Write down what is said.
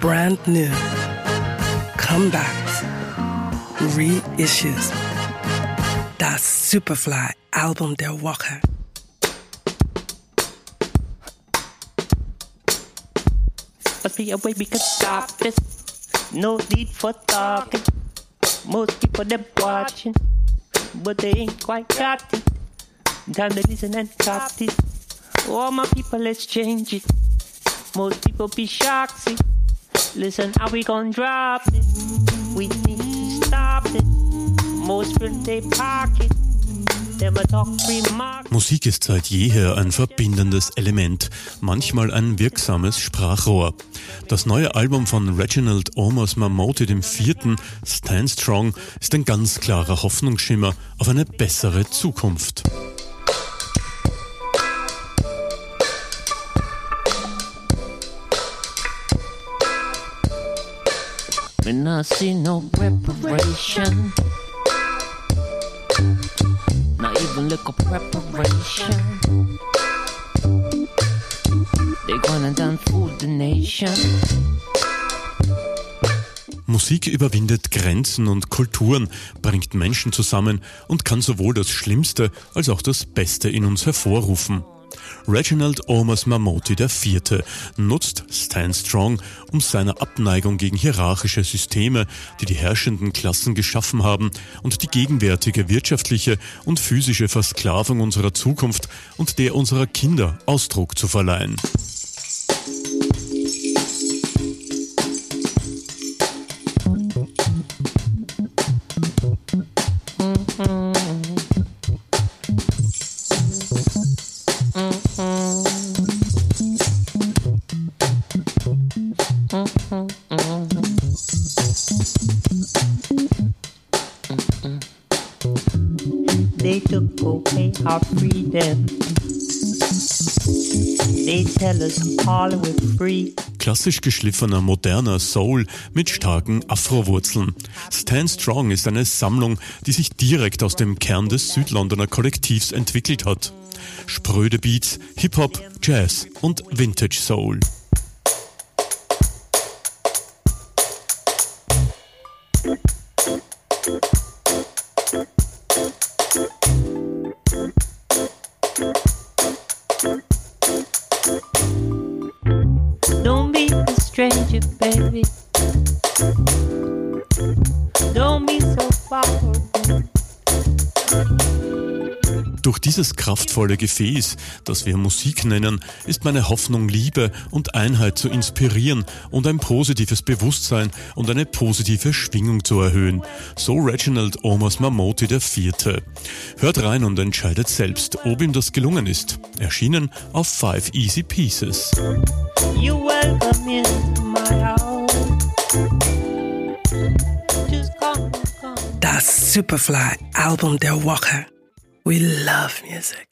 brand new, comebacks, reissues. Das Superfly Album der Woche. Must be a way we can stop this. No need for talking. Most people them watching, but they ain't quite got it. Time to listen and cop it. All my people, let's change it. Most people be shocked. See, listen, how we gonna drop it? We need to stop it. Most fill they pocket. Musik ist seit jeher ein verbindendes Element, manchmal ein wirksames Sprachrohr. Das neue Album von Reginald Omos Mamoti vierten, Stand Strong, ist ein ganz klarer Hoffnungsschimmer auf eine bessere Zukunft. When I see no preparation even little preparation. They're gonna done fool the nation. Musik überwindet Grenzen und Kulturen, bringt Menschen zusammen und kann sowohl das Schlimmste als auch das Beste in uns hervorrufen. Reginald Omas Mamoti IV. nutzt Stand Strong, um seiner Abneigung gegen hierarchische Systeme, die die herrschenden Klassen geschaffen haben, und die gegenwärtige wirtschaftliche und physische Versklavung unserer Zukunft und der unserer Kinder Ausdruck zu verleihen. They took away our freedom. They tell us all we're free. Klassisch geschliffener, moderner Soul mit starken Afro-Wurzeln. Stand Strong ist eine Sammlung, die sich direkt aus dem Kern des Südlondoner Kollektivs entwickelt hat. Spröde Beats, Hip-Hop, Jazz und Vintage Soul. Thank you. Durch dieses kraftvolle Gefäß, das wir Musik nennen, ist meine Hoffnung, Liebe und Einheit zu inspirieren und ein positives Bewusstsein und eine positive Schwingung zu erhöhen. So Reginald Omas Mamoti IV. Hört rein und entscheidet selbst, ob ihm das gelungen ist. Erschienen auf Five Easy Pieces. Das Superfly Album der Woche. We love music.